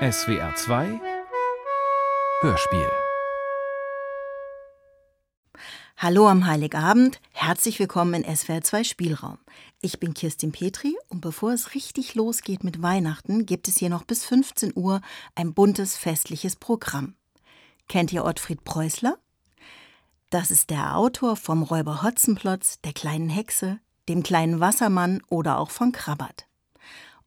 SWR 2 Hörspiel Hallo am Heiligabend, herzlich willkommen in SWR 2 Spielraum. Ich bin Kirstin Petri und bevor es richtig losgeht mit Weihnachten, gibt es hier noch bis 15 Uhr ein buntes festliches Programm. Kennt ihr Ottfried Preußler? Das ist der Autor vom Räuber Hotzenplotz, der kleinen Hexe, dem kleinen Wassermann oder auch von Krabbert.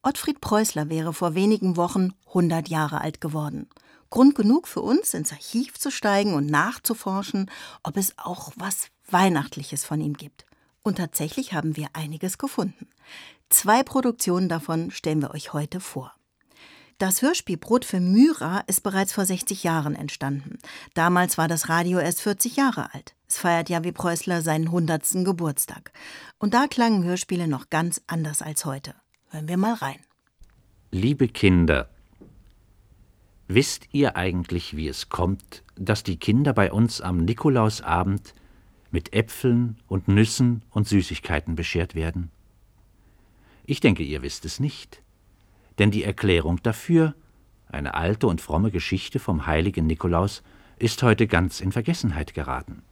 Ottfried Preußler wäre vor wenigen Wochen 100 Jahre alt geworden. Grund genug für uns, ins Archiv zu steigen und nachzuforschen, ob es auch was Weihnachtliches von ihm gibt. Und tatsächlich haben wir einiges gefunden. Zwei Produktionen davon stellen wir euch heute vor. Das Hörspiel Brot für Myra ist bereits vor 60 Jahren entstanden. Damals war das Radio erst 40 Jahre alt. Es feiert ja wie Preußler seinen 100. Geburtstag. Und da klangen Hörspiele noch ganz anders als heute. Hören wir mal rein. Liebe Kinder, wisst ihr eigentlich, wie es kommt, dass die Kinder bei uns am Nikolausabend mit Äpfeln und Nüssen und Süßigkeiten beschert werden? Ich denke, ihr wisst es nicht. Denn die Erklärung dafür, eine alte und fromme Geschichte vom heiligen Nikolaus, ist heute ganz in Vergessenheit geraten.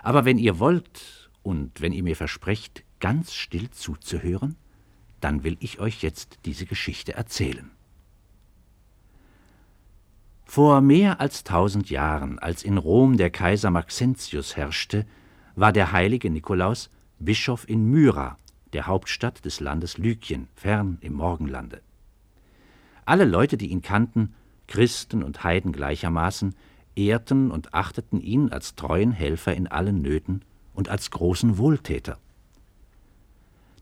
Aber wenn ihr wollt und wenn ihr mir versprecht, ganz still zuzuhören, dann will ich euch jetzt diese Geschichte erzählen. Vor mehr als tausend Jahren, als in Rom der Kaiser Maxentius herrschte, war der heilige Nikolaus Bischof in Myra, der Hauptstadt des Landes Lykien, fern im Morgenlande. Alle Leute, die ihn kannten, Christen und Heiden gleichermaßen, ehrten und achteten ihn als treuen Helfer in allen Nöten und als großen Wohltäter.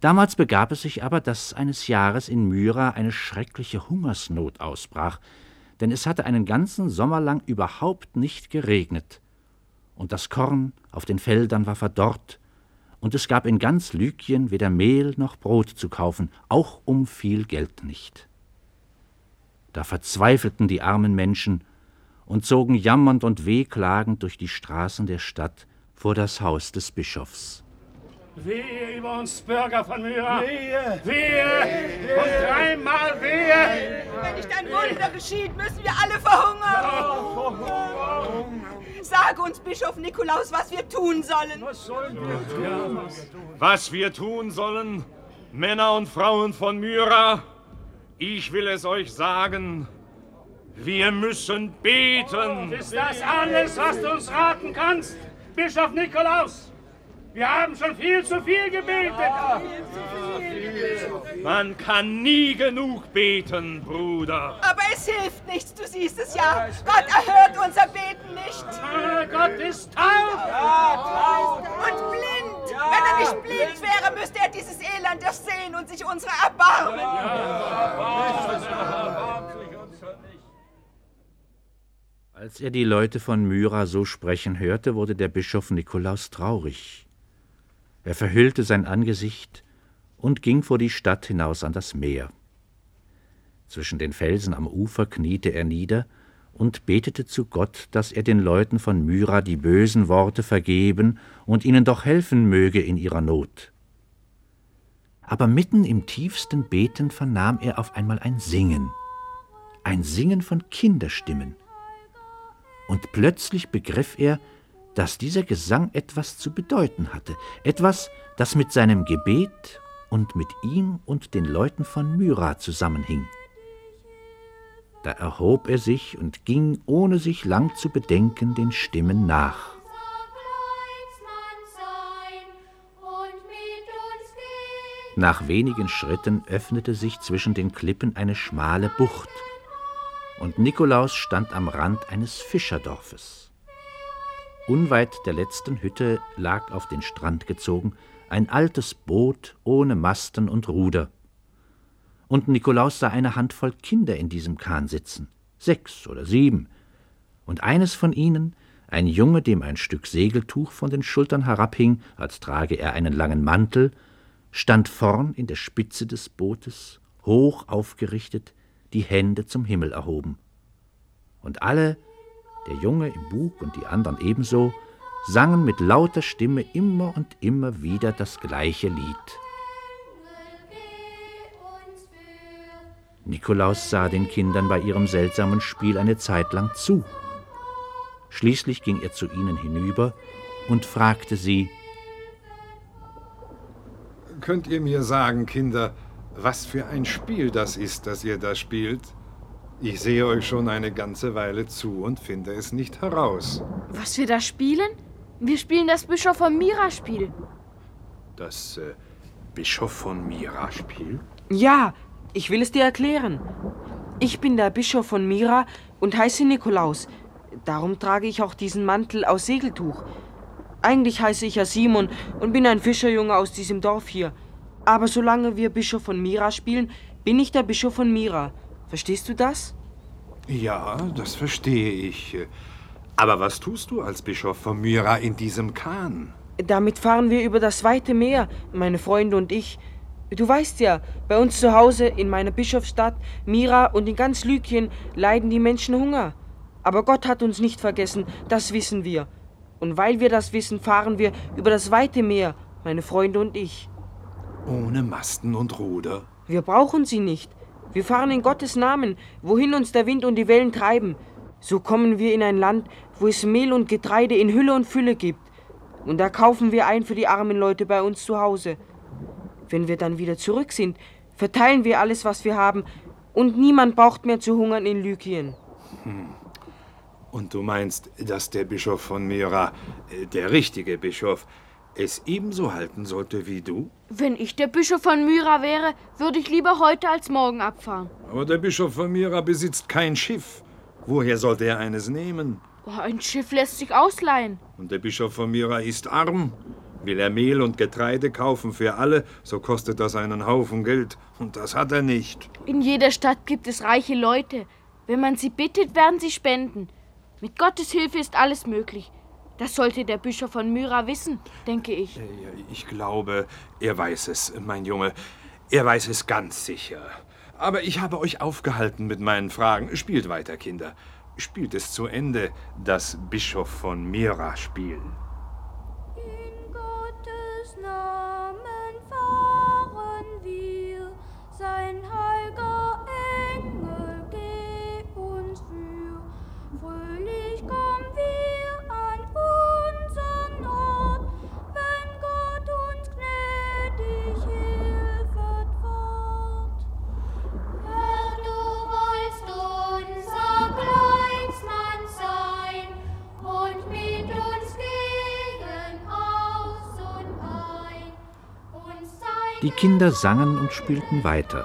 Damals begab es sich aber, dass eines Jahres in Myra eine schreckliche Hungersnot ausbrach, denn es hatte einen ganzen Sommer lang überhaupt nicht geregnet, und das Korn auf den Feldern war verdorrt, und es gab in ganz Lykien weder Mehl noch Brot zu kaufen, auch um viel Geld nicht. Da verzweifelten die armen Menschen und zogen jammernd und wehklagend durch die Straßen der Stadt vor das Haus des Bischofs. Wehe über uns Bürger von Myra. Wehe. Wehe. Und dreimal wehe. Wenn nicht ein Wunder geschieht, müssen wir alle verhungern. Sag uns, Bischof Nikolaus, was wir tun sollen. Was sollen wir tun? Was wir tun sollen, Männer und Frauen von Myra, ich will es euch sagen. Wir müssen beten. Ist das alles, was du uns raten kannst, Bischof Nikolaus? Wir haben schon viel zu viel gebetet. Man kann nie genug beten, Bruder. Aber es hilft nichts, du siehst es ja. Gott erhört unser Beten nicht. Ah, Gott ist taub. Und blind. Wenn er nicht blind wäre, müsste er dieses Elend sehen und sich unserer erbarmen. Als er die Leute von Myra so sprechen hörte, wurde der Bischof Nikolaus traurig. Er verhüllte sein Angesicht und ging vor die Stadt hinaus an das Meer. Zwischen den Felsen am Ufer kniete er nieder und betete zu Gott, dass er den Leuten von Myra die bösen Worte vergeben und ihnen doch helfen möge in ihrer Not. Aber mitten im tiefsten Beten vernahm er auf einmal ein Singen, ein Singen von Kinderstimmen. Und plötzlich begriff er, dass dieser Gesang etwas zu bedeuten hatte, etwas, das mit seinem Gebet und mit ihm und den Leuten von Myra zusammenhing. Da erhob er sich und ging, ohne sich lang zu bedenken, den Stimmen nach. Nach wenigen Schritten öffnete sich zwischen den Klippen eine schmale Bucht, und Nikolaus stand am Rand eines Fischerdorfes. Unweit der letzten Hütte lag auf den Strand gezogen ein altes Boot ohne Masten und Ruder. Und Nikolaus sah eine Handvoll Kinder in diesem Kahn sitzen, sechs oder sieben, und eines von ihnen, ein Junge, dem ein Stück Segeltuch von den Schultern herabhing, als trage er einen langen Mantel, stand vorn in der Spitze des Bootes, hoch aufgerichtet, die Hände zum Himmel erhoben. Und alle der Junge im Bug und die anderen ebenso, sangen mit lauter Stimme immer und immer wieder das gleiche Lied. Nikolaus sah den Kindern bei ihrem seltsamen Spiel eine Zeit lang zu. Schließlich ging er zu ihnen hinüber und fragte sie, Könnt ihr mir sagen, Kinder, was für ein Spiel das ist, das ihr da spielt? Ich sehe euch schon eine ganze Weile zu und finde es nicht heraus. Was wir da spielen? Wir spielen das Bischof von Mira-Spiel. Das äh, Bischof von Mira-Spiel? Ja, ich will es dir erklären. Ich bin der Bischof von Mira und heiße Nikolaus. Darum trage ich auch diesen Mantel aus Segeltuch. Eigentlich heiße ich ja Simon und bin ein Fischerjunge aus diesem Dorf hier. Aber solange wir Bischof von Mira spielen, bin ich der Bischof von Mira. Verstehst du das? Ja, das verstehe ich. Aber was tust du als Bischof von Myra in diesem Kahn? Damit fahren wir über das weite Meer, meine Freunde und ich. Du weißt ja, bei uns zu Hause in meiner Bischofsstadt, Mira und in ganz Lykien leiden die Menschen Hunger. Aber Gott hat uns nicht vergessen, das wissen wir. Und weil wir das wissen, fahren wir über das weite Meer, meine Freunde und ich. Ohne Masten und Ruder? Wir brauchen sie nicht. Wir fahren in Gottes Namen, wohin uns der Wind und die Wellen treiben. So kommen wir in ein Land, wo es Mehl und Getreide in Hülle und Fülle gibt. Und da kaufen wir ein für die armen Leute bei uns zu Hause. Wenn wir dann wieder zurück sind, verteilen wir alles, was wir haben, und niemand braucht mehr zu hungern in Lykien. Hm. Und du meinst, dass der Bischof von Myra, äh, der richtige Bischof, es ebenso halten sollte wie du? Wenn ich der Bischof von Myra wäre, würde ich lieber heute als morgen abfahren. Aber der Bischof von Myra besitzt kein Schiff. Woher sollte er eines nehmen? Oh, ein Schiff lässt sich ausleihen. Und der Bischof von Myra ist arm. Will er Mehl und Getreide kaufen für alle, so kostet das einen Haufen Geld. Und das hat er nicht. In jeder Stadt gibt es reiche Leute. Wenn man sie bittet, werden sie spenden. Mit Gottes Hilfe ist alles möglich. Das sollte der Bischof von Myra wissen, denke ich. Äh, ich glaube, er weiß es, mein Junge. Er weiß es ganz sicher. Aber ich habe euch aufgehalten mit meinen Fragen. Spielt weiter, Kinder. Spielt es zu Ende, das Bischof von Myra Spiel. Die Kinder sangen und spielten weiter.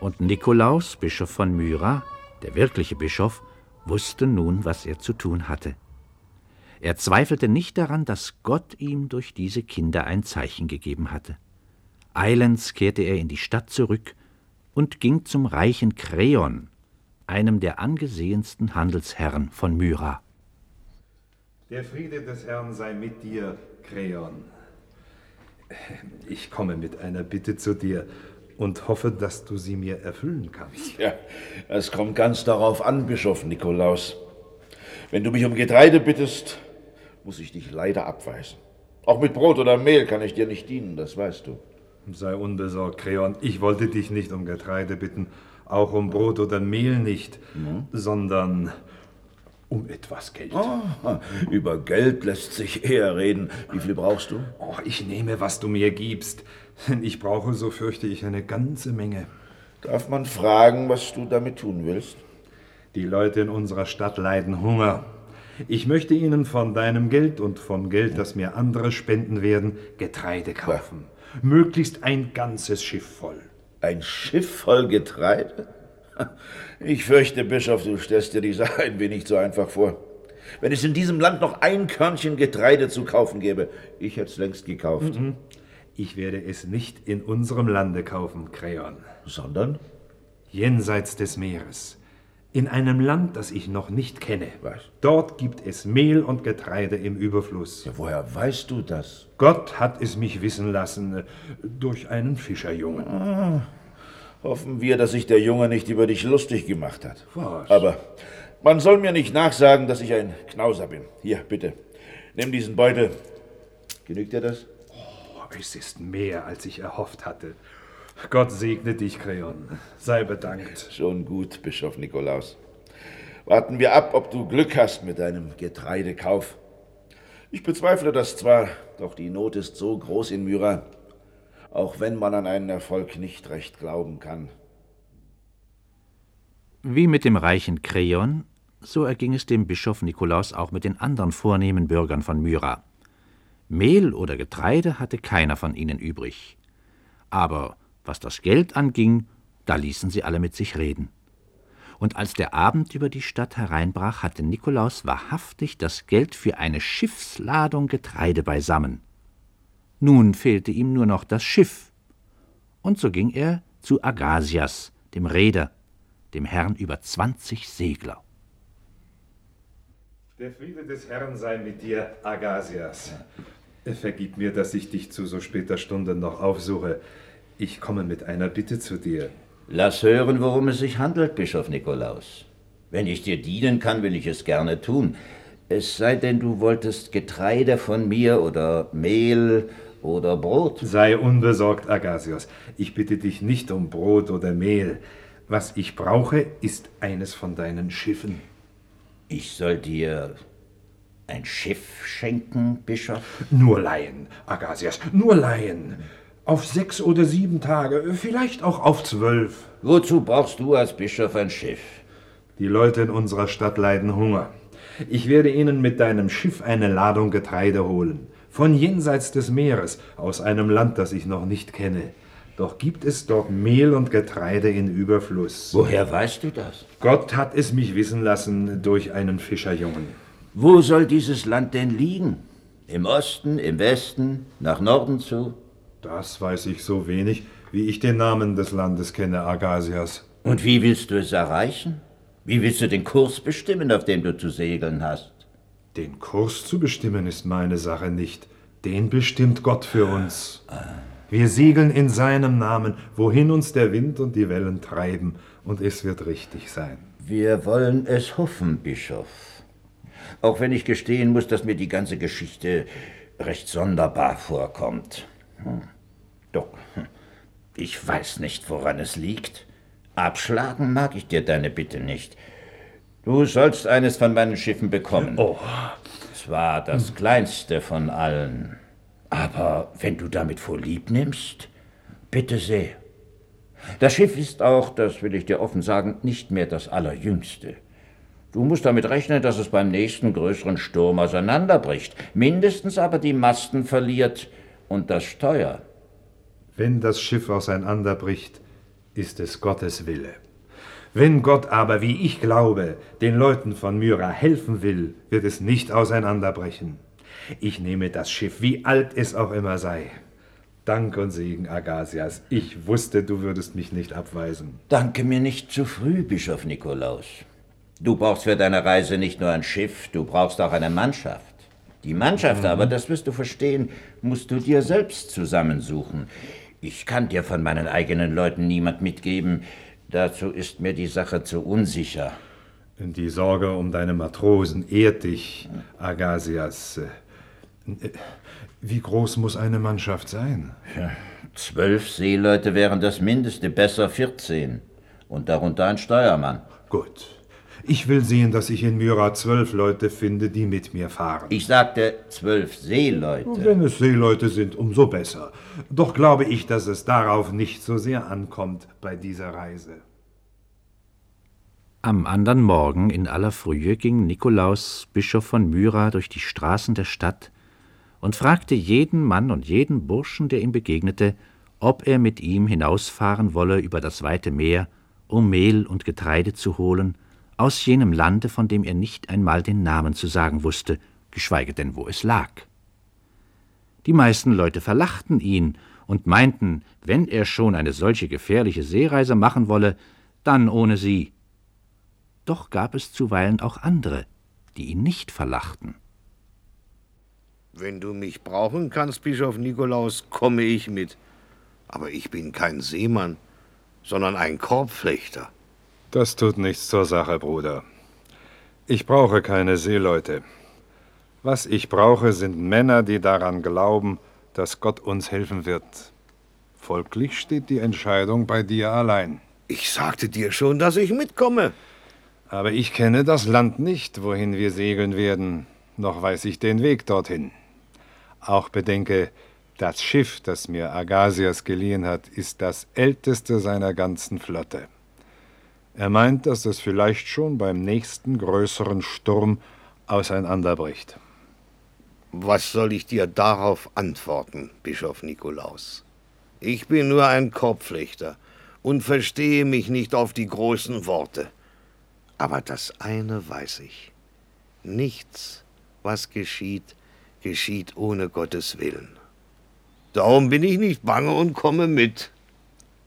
Und Nikolaus, Bischof von Myra, der wirkliche Bischof, wusste nun, was er zu tun hatte. Er zweifelte nicht daran, dass Gott ihm durch diese Kinder ein Zeichen gegeben hatte. Eilends kehrte er in die Stadt zurück und ging zum reichen Kreon, einem der angesehensten Handelsherren von Myra. Der Friede des Herrn sei mit dir, Kreon. Ich komme mit einer Bitte zu dir und hoffe, dass du sie mir erfüllen kannst. Ja, es kommt ganz darauf an, Bischof Nikolaus. Wenn du mich um Getreide bittest, muss ich dich leider abweisen. Auch mit Brot oder Mehl kann ich dir nicht dienen, das weißt du. Sei unbesorgt, Kreon. Ich wollte dich nicht um Getreide bitten, auch um Brot oder Mehl nicht, Mhm. sondern um etwas Geld. Ah, über Geld lässt sich eher reden. Wie viel brauchst du? Oh, ich nehme, was du mir gibst. Denn ich brauche, so fürchte ich, eine ganze Menge. Darf man fragen, was du damit tun willst? Die Leute in unserer Stadt leiden Hunger. Ich möchte ihnen von deinem Geld und vom Geld, das mir andere spenden werden, Getreide kaufen. Möglichst ein ganzes Schiff voll. Ein Schiff voll Getreide? Ich fürchte, Bischof, du stellst dir die Sache ein wenig zu einfach vor. Wenn es in diesem Land noch ein Körnchen Getreide zu kaufen gäbe, ich hätte es längst gekauft. Mhm. Ich werde es nicht in unserem Lande kaufen, Kreon. Sondern? Jenseits des Meeres. In einem Land, das ich noch nicht kenne. Was? Dort gibt es Mehl und Getreide im Überfluss. Ja, woher weißt du das? Gott hat es mich wissen lassen durch einen Fischerjungen. Ah, hoffen wir, dass sich der Junge nicht über dich lustig gemacht hat. Was? Aber man soll mir nicht nachsagen, dass ich ein Knauser bin. Hier, bitte. Nimm diesen Beutel. Genügt dir das? Oh, es ist mehr, als ich erhofft hatte. Gott segne dich, Kreon. Sei bedankt. Schon gut, Bischof Nikolaus. Warten wir ab, ob du Glück hast mit deinem Getreidekauf. Ich bezweifle das zwar, doch die Not ist so groß in Myra, auch wenn man an einen Erfolg nicht recht glauben kann. Wie mit dem reichen Kreon, so erging es dem Bischof Nikolaus auch mit den anderen vornehmen Bürgern von Myra. Mehl oder Getreide hatte keiner von ihnen übrig. Aber was das Geld anging, da ließen sie alle mit sich reden. Und als der Abend über die Stadt hereinbrach, hatte Nikolaus wahrhaftig das Geld für eine Schiffsladung Getreide beisammen. Nun fehlte ihm nur noch das Schiff. Und so ging er zu Agasias, dem Reeder, dem Herrn über zwanzig Segler. Der Friede des Herrn sei mit dir, Agasias. Vergib mir, dass ich dich zu so später Stunde noch aufsuche. Ich komme mit einer Bitte zu dir. Lass hören, worum es sich handelt, Bischof Nikolaus. Wenn ich dir dienen kann, will ich es gerne tun. Es sei denn, du wolltest Getreide von mir oder Mehl oder Brot. Sei unbesorgt, Agasios. Ich bitte dich nicht um Brot oder Mehl. Was ich brauche, ist eines von deinen Schiffen. Ich soll dir ein Schiff schenken, Bischof? Nur leihen, Agasias, nur leihen. Auf sechs oder sieben Tage, vielleicht auch auf zwölf. Wozu brauchst du als Bischof ein Schiff? Die Leute in unserer Stadt leiden Hunger. Ich werde ihnen mit deinem Schiff eine Ladung Getreide holen. Von jenseits des Meeres, aus einem Land, das ich noch nicht kenne. Doch gibt es dort Mehl und Getreide in Überfluss. Woher weißt du das? Gott hat es mich wissen lassen durch einen Fischerjungen. Wo soll dieses Land denn liegen? Im Osten, im Westen, nach Norden zu? Das weiß ich so wenig, wie ich den Namen des Landes kenne, Agasias. Und wie willst du es erreichen? Wie willst du den Kurs bestimmen, auf dem du zu segeln hast? Den Kurs zu bestimmen ist meine Sache nicht. Den bestimmt Gott für uns. Wir segeln in seinem Namen, wohin uns der Wind und die Wellen treiben, und es wird richtig sein. Wir wollen es hoffen, Bischof. Auch wenn ich gestehen muss, dass mir die ganze Geschichte recht sonderbar vorkommt. Hm. Doch, hm. ich weiß nicht, woran es liegt. Abschlagen mag ich dir deine Bitte nicht. Du sollst eines von meinen Schiffen bekommen. Oh. Zwar das kleinste von allen, aber wenn du damit vorlieb nimmst, bitte sehr. Das Schiff ist auch, das will ich dir offen sagen, nicht mehr das allerjüngste. Du musst damit rechnen, dass es beim nächsten größeren Sturm auseinanderbricht, mindestens aber die Masten verliert und das Steuer. Wenn das Schiff auseinanderbricht, ist es Gottes Wille. Wenn Gott aber, wie ich glaube, den Leuten von Myra helfen will, wird es nicht auseinanderbrechen. Ich nehme das Schiff, wie alt es auch immer sei. Dank und Segen, Agasias. Ich wusste, du würdest mich nicht abweisen. Danke mir nicht zu früh, Bischof Nikolaus. Du brauchst für deine Reise nicht nur ein Schiff, du brauchst auch eine Mannschaft. Die Mannschaft Mhm. aber, das wirst du verstehen, musst du dir selbst zusammensuchen. Ich kann dir von meinen eigenen Leuten niemand mitgeben. Dazu ist mir die Sache zu unsicher. Die Sorge um deine Matrosen ehrt dich, Agasias. Wie groß muss eine Mannschaft sein? Ja, zwölf Seeleute wären das Mindeste, besser 14. Und darunter ein Steuermann. Gut. Ich will sehen, dass ich in Myra zwölf Leute finde, die mit mir fahren. Ich sagte zwölf Seeleute. Wenn es Seeleute sind, umso besser. Doch glaube ich, dass es darauf nicht so sehr ankommt bei dieser Reise. Am andern Morgen in aller Frühe ging Nikolaus, Bischof von Myra, durch die Straßen der Stadt und fragte jeden Mann und jeden Burschen, der ihm begegnete, ob er mit ihm hinausfahren wolle über das weite Meer, um Mehl und Getreide zu holen, aus jenem Lande, von dem er nicht einmal den Namen zu sagen wusste, geschweige denn, wo es lag. Die meisten Leute verlachten ihn und meinten, wenn er schon eine solche gefährliche Seereise machen wolle, dann ohne sie. Doch gab es zuweilen auch andere, die ihn nicht verlachten. Wenn du mich brauchen kannst, Bischof Nikolaus, komme ich mit. Aber ich bin kein Seemann, sondern ein Korbflechter. Das tut nichts zur Sache, Bruder. Ich brauche keine Seeleute. Was ich brauche, sind Männer, die daran glauben, dass Gott uns helfen wird. Folglich steht die Entscheidung bei dir allein. Ich sagte dir schon, dass ich mitkomme. Aber ich kenne das Land nicht, wohin wir segeln werden, noch weiß ich den Weg dorthin. Auch bedenke, das Schiff, das mir Agasias geliehen hat, ist das älteste seiner ganzen Flotte. Er meint, dass es vielleicht schon beim nächsten größeren Sturm auseinanderbricht. Was soll ich dir darauf antworten, Bischof Nikolaus? Ich bin nur ein Korbflechter und verstehe mich nicht auf die großen Worte. Aber das eine weiß ich. Nichts, was geschieht, geschieht ohne Gottes Willen. Darum bin ich nicht bange und komme mit.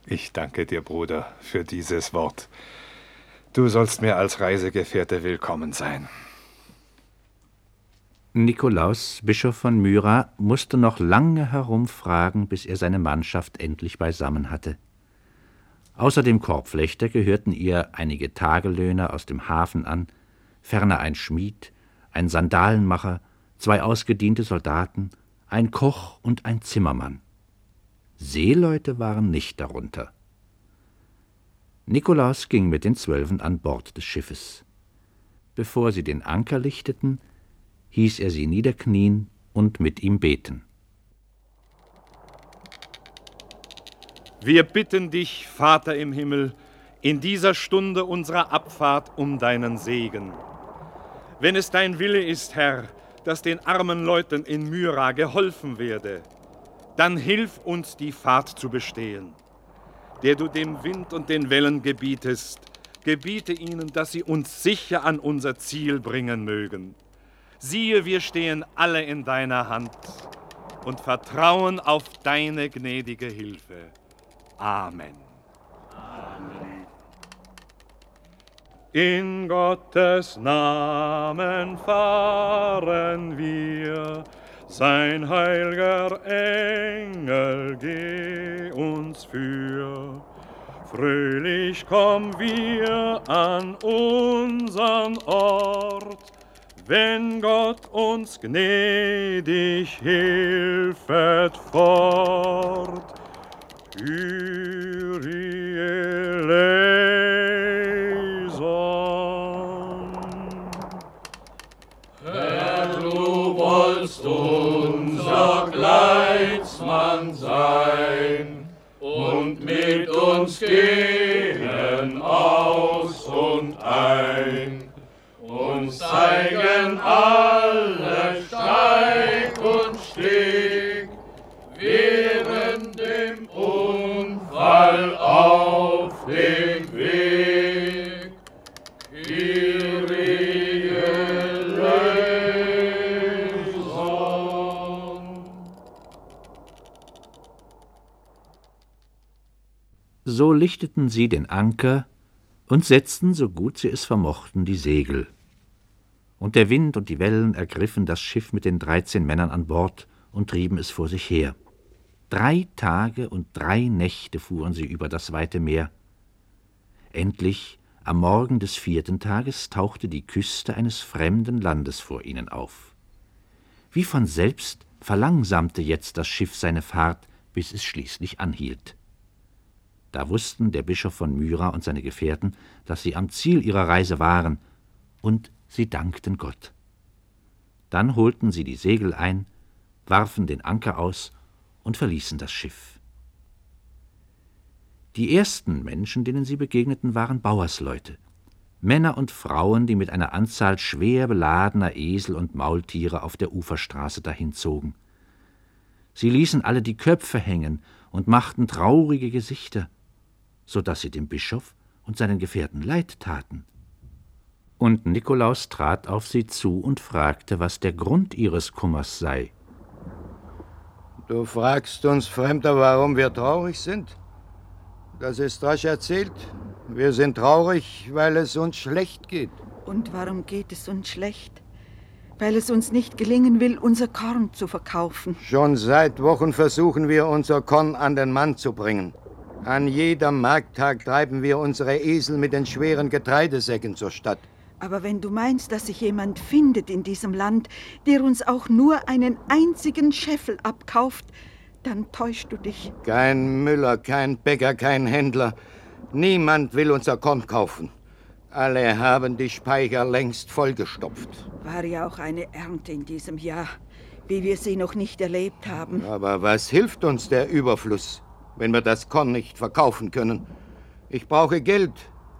Ich danke dir, Bruder, für dieses Wort. Du sollst mir als Reisegefährte willkommen sein. Nikolaus, Bischof von Myra, musste noch lange herumfragen, bis er seine Mannschaft endlich beisammen hatte. Außer dem Korbflechter gehörten ihr einige Tagelöhner aus dem Hafen an, ferner ein Schmied, ein Sandalenmacher, zwei ausgediente Soldaten, ein Koch und ein Zimmermann. Seeleute waren nicht darunter. Nikolaus ging mit den Zwölfen an Bord des Schiffes. Bevor sie den Anker lichteten, hieß er sie niederknien und mit ihm beten. Wir bitten dich, Vater im Himmel, in dieser Stunde unserer Abfahrt um deinen Segen. Wenn es dein Wille ist, Herr, dass den armen Leuten in Myra geholfen werde, dann hilf uns, die Fahrt zu bestehen. Der du dem Wind und den Wellen gebietest, gebiete ihnen, dass sie uns sicher an unser Ziel bringen mögen. Siehe, wir stehen alle in deiner Hand und vertrauen auf deine gnädige Hilfe. Amen. Amen. In Gottes Namen fahren wir, sein heilger Engel geh uns für. Fröhlich kommen wir an unseren Ort, wenn Gott uns gnädig hilfet fort. Story. Lichteten sie den Anker und setzten, so gut sie es vermochten, die Segel. Und der Wind und die Wellen ergriffen das Schiff mit den dreizehn Männern an Bord und trieben es vor sich her. Drei Tage und drei Nächte fuhren sie über das weite Meer. Endlich, am Morgen des vierten Tages, tauchte die Küste eines fremden Landes vor ihnen auf. Wie von selbst verlangsamte jetzt das Schiff seine Fahrt, bis es schließlich anhielt. Da wussten der Bischof von Myra und seine Gefährten, dass sie am Ziel ihrer Reise waren, und sie dankten Gott. Dann holten sie die Segel ein, warfen den Anker aus und verließen das Schiff. Die ersten Menschen, denen sie begegneten, waren Bauersleute, Männer und Frauen, die mit einer Anzahl schwer beladener Esel und Maultiere auf der Uferstraße dahinzogen. Sie ließen alle die Köpfe hängen und machten traurige Gesichter, so dass sie dem Bischof und seinen Gefährten leid taten. Und Nikolaus trat auf sie zu und fragte, was der Grund ihres Kummers sei. Du fragst uns Fremder, warum wir traurig sind? Das ist rasch erzählt. Wir sind traurig, weil es uns schlecht geht. Und warum geht es uns schlecht? Weil es uns nicht gelingen will, unser Korn zu verkaufen. Schon seit Wochen versuchen wir, unser Korn an den Mann zu bringen. An jedem Markttag treiben wir unsere Esel mit den schweren Getreidesäcken zur Stadt. Aber wenn du meinst, dass sich jemand findet in diesem Land, der uns auch nur einen einzigen Scheffel abkauft, dann täuschst du dich. Kein Müller, kein Bäcker, kein Händler. Niemand will unser Korn kaufen. Alle haben die Speicher längst vollgestopft. War ja auch eine Ernte in diesem Jahr, wie wir sie noch nicht erlebt haben. Aber was hilft uns der Überfluss, wenn wir das Korn nicht verkaufen können? Ich brauche Geld,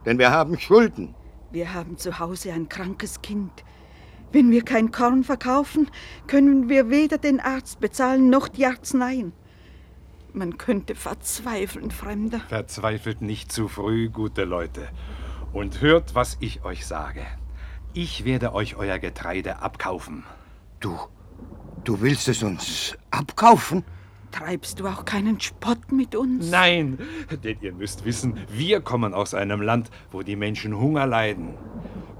denn wir haben Schulden. Wir haben zu Hause ein krankes Kind. Wenn wir kein Korn verkaufen, können wir weder den Arzt bezahlen noch die Arzneien. Man könnte verzweifeln, Fremder. Verzweifelt nicht zu früh, gute Leute. Und hört, was ich euch sage. Ich werde euch euer Getreide abkaufen. Du, du willst es uns abkaufen? Treibst du auch keinen Spott mit uns? Nein, denn ihr müsst wissen, wir kommen aus einem Land, wo die Menschen Hunger leiden.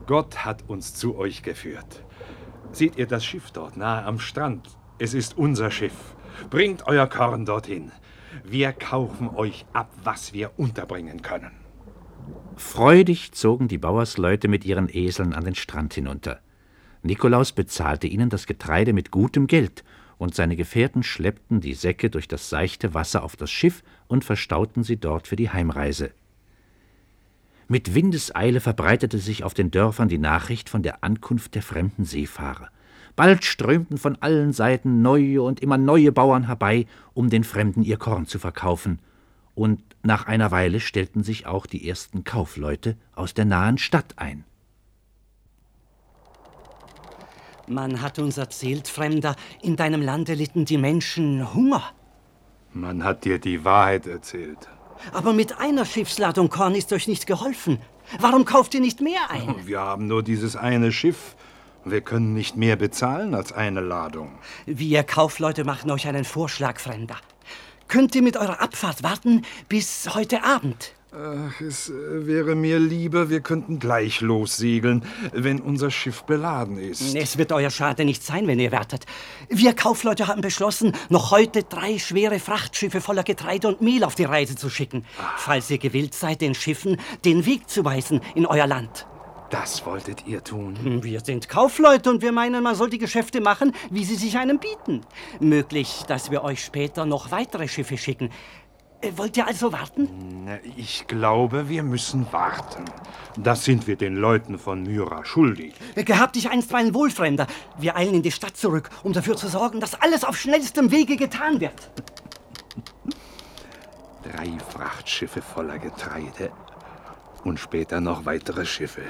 Gott hat uns zu euch geführt. Seht ihr das Schiff dort nahe am Strand? Es ist unser Schiff. Bringt euer Korn dorthin. Wir kaufen euch ab, was wir unterbringen können. Freudig zogen die Bauersleute mit ihren Eseln an den Strand hinunter. Nikolaus bezahlte ihnen das Getreide mit gutem Geld, und seine Gefährten schleppten die Säcke durch das seichte Wasser auf das Schiff und verstauten sie dort für die Heimreise. Mit Windeseile verbreitete sich auf den Dörfern die Nachricht von der Ankunft der fremden Seefahrer. Bald strömten von allen Seiten neue und immer neue Bauern herbei, um den Fremden ihr Korn zu verkaufen, und nach einer Weile stellten sich auch die ersten Kaufleute aus der nahen Stadt ein. Man hat uns erzählt, Fremder, in deinem Lande litten die Menschen Hunger. Man hat dir die Wahrheit erzählt. Aber mit einer Schiffsladung Korn ist euch nicht geholfen. Warum kauft ihr nicht mehr ein? Wir haben nur dieses eine Schiff. Wir können nicht mehr bezahlen als eine Ladung. Wir Kaufleute machen euch einen Vorschlag, Fremder. Könnt ihr mit eurer Abfahrt warten bis heute Abend? Ach, es äh, wäre mir lieber, wir könnten gleich lossegeln, wenn unser Schiff beladen ist. Es wird euer Schade nicht sein, wenn ihr wartet. Wir Kaufleute haben beschlossen, noch heute drei schwere Frachtschiffe voller Getreide und Mehl auf die Reise zu schicken, falls ihr gewillt seid, den Schiffen den Weg zu weisen in euer Land. Das wolltet ihr tun? Wir sind Kaufleute und wir meinen, man soll die Geschäfte machen, wie sie sich einem bieten. Möglich, dass wir euch später noch weitere Schiffe schicken. Äh, Wollt ihr also warten? Ich glaube, wir müssen warten. Das sind wir den Leuten von Myra schuldig. Gehabt dich einstweilen wohl, Fremder. Wir eilen in die Stadt zurück, um dafür zu sorgen, dass alles auf schnellstem Wege getan wird. Drei Frachtschiffe voller Getreide und später noch weitere Schiffe.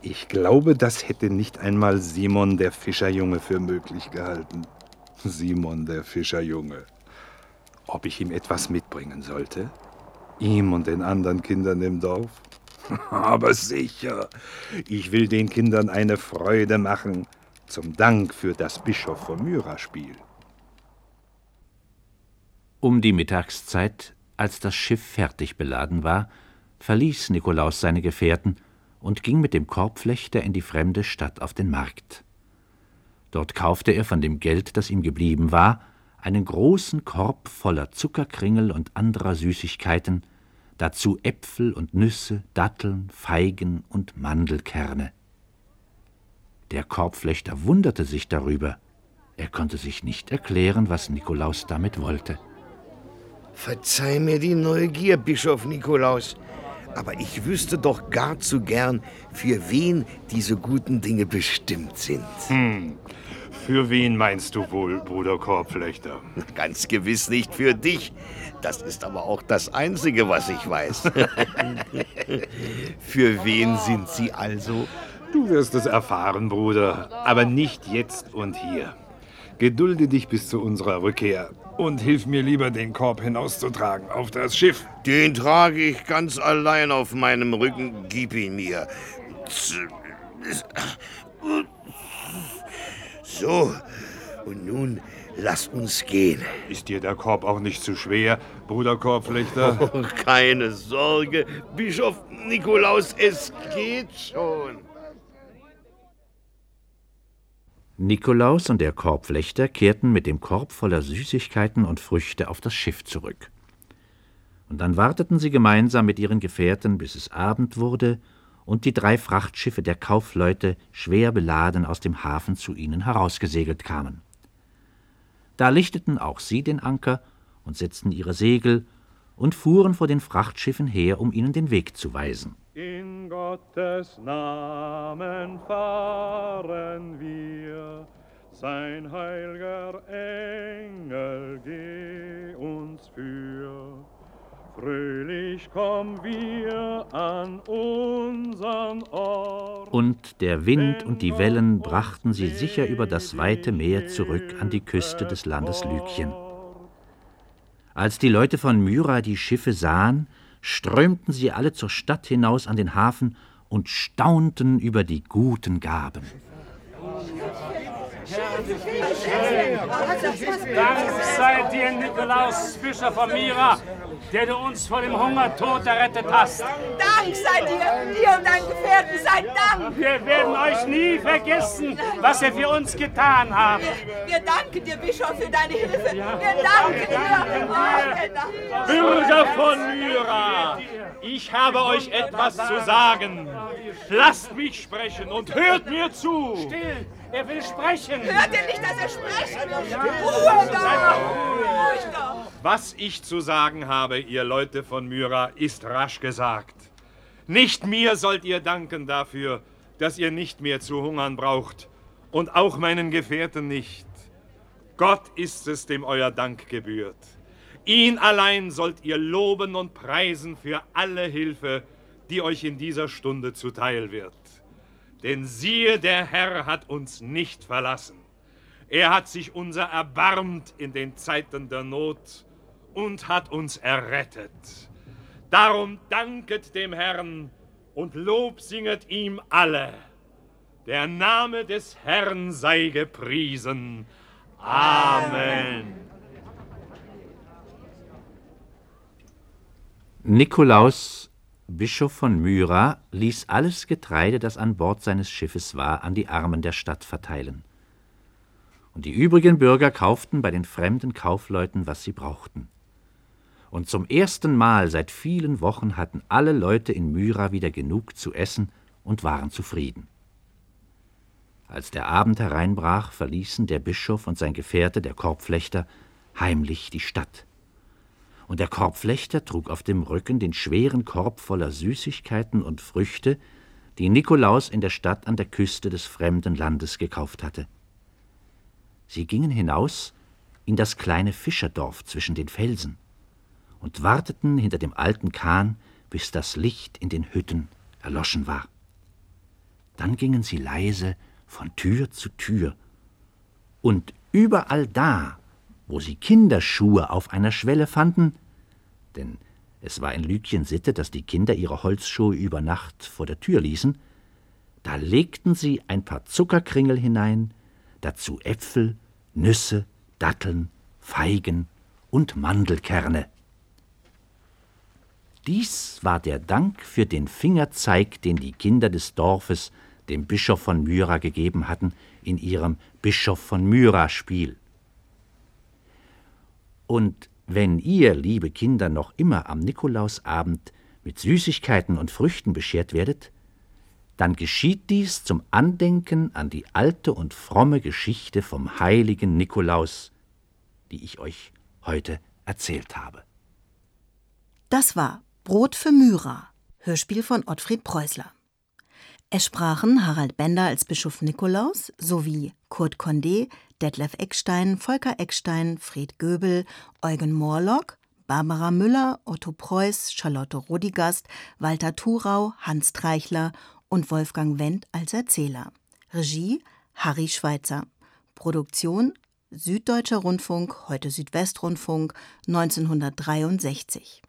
Ich glaube, das hätte nicht einmal Simon der Fischerjunge für möglich gehalten. Simon der Fischerjunge. Ob ich ihm etwas mitbringen sollte? Ihm und den anderen Kindern im Dorf? Aber sicher. Ich will den Kindern eine Freude machen, zum Dank für das Bischof von Myra-Spiel. Um die Mittagszeit, als das Schiff fertig beladen war, verließ Nikolaus seine Gefährten und ging mit dem Korbflechter in die fremde Stadt auf den Markt. Dort kaufte er von dem Geld, das ihm geblieben war, einen großen Korb voller Zuckerkringel und anderer Süßigkeiten, dazu Äpfel und Nüsse, Datteln, Feigen und Mandelkerne. Der Korbflechter wunderte sich darüber. Er konnte sich nicht erklären, was Nikolaus damit wollte. Verzeih mir die Neugier, Bischof Nikolaus. Aber ich wüsste doch gar zu gern, für wen diese guten Dinge bestimmt sind. Hm. Für wen meinst du wohl, Bruder Korbflechter? Ganz gewiss nicht für dich. Das ist aber auch das Einzige, was ich weiß. für wen sind sie also? Du wirst es erfahren, Bruder, aber nicht jetzt und hier. Gedulde dich bis zu unserer Rückkehr und hilf mir lieber, den Korb hinauszutragen auf das Schiff. Den trage ich ganz allein auf meinem Rücken. Gib ihn mir. So, und nun lass uns gehen. Ist dir der Korb auch nicht zu schwer, Bruder Korbflechter? Oh, keine Sorge, Bischof Nikolaus, es geht schon. Nikolaus und der Korbflechter kehrten mit dem Korb voller Süßigkeiten und Früchte auf das Schiff zurück. Und dann warteten sie gemeinsam mit ihren Gefährten, bis es Abend wurde und die drei Frachtschiffe der Kaufleute schwer beladen aus dem Hafen zu ihnen herausgesegelt kamen. Da lichteten auch sie den Anker und setzten ihre Segel und fuhren vor den Frachtschiffen her, um ihnen den Weg zu weisen. In Gottes Namen fahren wir, sein heiliger Engel geh uns für. Fröhlich kommen wir an unseren Ort. Und der Wind und die Wellen brachten sie sicher über das weite Meer zurück an die Küste des Landes Lykien. Als die Leute von Myra die Schiffe sahen, strömten sie alle zur Stadt hinaus an den Hafen und staunten über die guten Gaben. Dank sei dir, Nikolaus, Bischof von Myra, der du uns vor dem Hungertod errettet hast. Dank sei dir, dir und deinen Gefährten sei Dank. Wir werden euch nie vergessen, was ihr für uns getan habt. Wir, wir danken dir, Bischof, für deine Hilfe. Wir danken dir. Oh, wir danken dir. Bürger von Myra, ich habe euch etwas zu sagen. Lasst mich sprechen und hört mir zu. Still, er will sprechen. Hört ihr nicht, dass er sprechen will? Ruhe da! Ruhig da! Was ich zu sagen habe, ihr Leute von Myra, ist rasch gesagt. Nicht mir sollt ihr danken dafür, dass ihr nicht mehr zu hungern braucht, und auch meinen Gefährten nicht. Gott ist es, dem euer Dank gebührt. Ihn allein sollt ihr loben und preisen für alle Hilfe, die euch in dieser Stunde zuteil wird. Denn siehe, der Herr hat uns nicht verlassen. Er hat sich unser erbarmt in den Zeiten der Not und hat uns errettet. Darum danket dem Herrn und Lob singet ihm alle. Der Name des Herrn sei gepriesen. Amen. Nikolaus, Bischof von Myra, ließ alles Getreide, das an Bord seines Schiffes war, an die Armen der Stadt verteilen. Und die übrigen Bürger kauften bei den fremden Kaufleuten, was sie brauchten. Und zum ersten Mal seit vielen Wochen hatten alle Leute in Myra wieder genug zu essen und waren zufrieden. Als der Abend hereinbrach, verließen der Bischof und sein Gefährte, der Korbflechter, heimlich die Stadt. Und der Korbflechter trug auf dem Rücken den schweren Korb voller Süßigkeiten und Früchte, die Nikolaus in der Stadt an der Küste des fremden Landes gekauft hatte. Sie gingen hinaus in das kleine Fischerdorf zwischen den Felsen und warteten hinter dem alten Kahn, bis das Licht in den Hütten erloschen war. Dann gingen sie leise von Tür zu Tür, und überall da, wo sie Kinderschuhe auf einer Schwelle fanden, denn es war in Lykien Sitte, dass die Kinder ihre Holzschuhe über Nacht vor der Tür ließen, da legten sie ein paar Zuckerkringel hinein, dazu Äpfel, Nüsse, Datteln, Feigen und Mandelkerne. Dies war der Dank für den Fingerzeig, den die Kinder des Dorfes dem Bischof von Myra gegeben hatten in ihrem Bischof von Myra-Spiel. Und wenn ihr, liebe Kinder, noch immer am Nikolausabend mit Süßigkeiten und Früchten beschert werdet, dann geschieht dies zum Andenken an die alte und fromme Geschichte vom heiligen Nikolaus, die ich euch heute erzählt habe. Das war Brot für Myra, Hörspiel von Ottfried Preußler. Es sprachen Harald Bender als Bischof Nikolaus sowie Kurt Condé, Detlef Eckstein, Volker Eckstein, Fred Göbel, Eugen Morlock, Barbara Müller, Otto Preuß, Charlotte Rodigast, Walter Thurau, Hans Treichler und Wolfgang Wendt als Erzähler. Regie Harry Schweitzer. Produktion Süddeutscher Rundfunk, heute Südwestrundfunk 1963.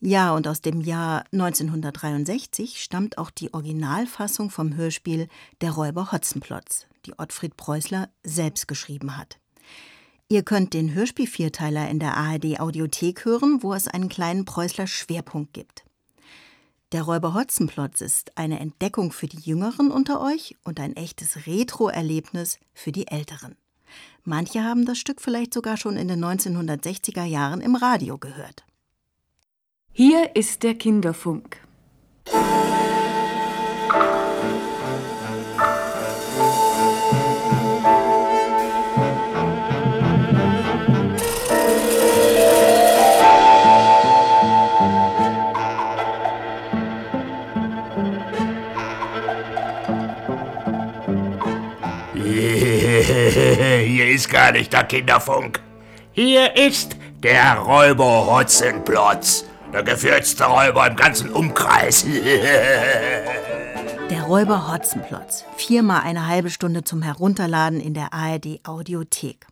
Ja, und aus dem Jahr 1963 stammt auch die Originalfassung vom Hörspiel Der Räuber Hotzenplotz, die Ottfried Preußler selbst geschrieben hat. Ihr könnt den Hörspiel-Vierteiler in der ARD Audiothek hören, wo es einen kleinen Preußler Schwerpunkt gibt. Der Räuber Hotzenplotz ist eine Entdeckung für die Jüngeren unter euch und ein echtes Retro-Erlebnis für die Älteren. Manche haben das Stück vielleicht sogar schon in den 1960er Jahren im Radio gehört. Hier ist der Kinderfunk. Gar nicht der Kinderfunk. Hier ist der Räuber Hotzenplotz. Der gefährlichste Räuber im ganzen Umkreis. Der Räuber Hotzenplotz. Viermal eine halbe Stunde zum Herunterladen in der ARD Audiothek.